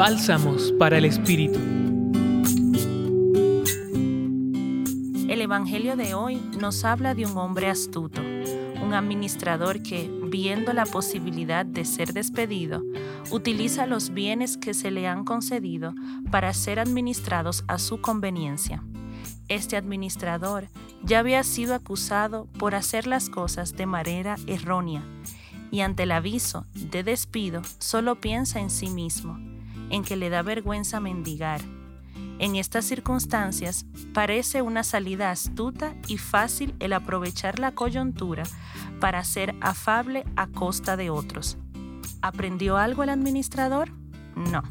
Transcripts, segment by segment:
Bálsamos para el Espíritu. El Evangelio de hoy nos habla de un hombre astuto, un administrador que, viendo la posibilidad de ser despedido, utiliza los bienes que se le han concedido para ser administrados a su conveniencia. Este administrador ya había sido acusado por hacer las cosas de manera errónea y ante el aviso de despido solo piensa en sí mismo, en que le da vergüenza mendigar. En estas circunstancias parece una salida astuta y fácil el aprovechar la coyuntura para ser afable a costa de otros. ¿Aprendió algo el administrador? No.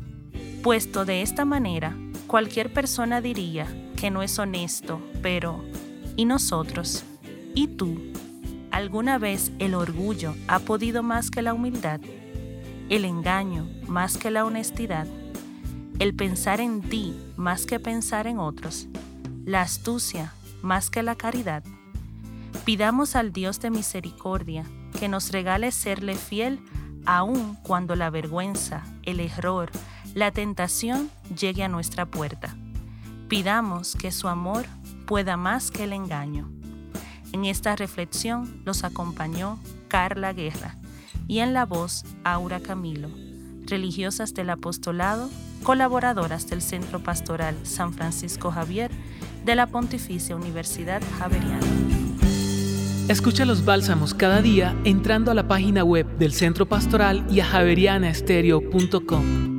Puesto de esta manera, cualquier persona diría que no es honesto, pero ¿y nosotros? ¿Y tú? ¿Alguna vez el orgullo ha podido más que la humildad? ¿El engaño más que la honestidad? ¿El pensar en ti más que pensar en otros? ¿La astucia más que la caridad? Pidamos al Dios de misericordia que nos regale serle fiel aun cuando la vergüenza, el error, la tentación llegue a nuestra puerta. Pidamos que su amor pueda más que el engaño. En esta reflexión los acompañó Carla Guerra y en la voz Aura Camilo, religiosas del apostolado, colaboradoras del Centro Pastoral San Francisco Javier de la Pontificia Universidad Javeriana. Escucha los bálsamos cada día entrando a la página web del Centro Pastoral y a javerianaestereo.com.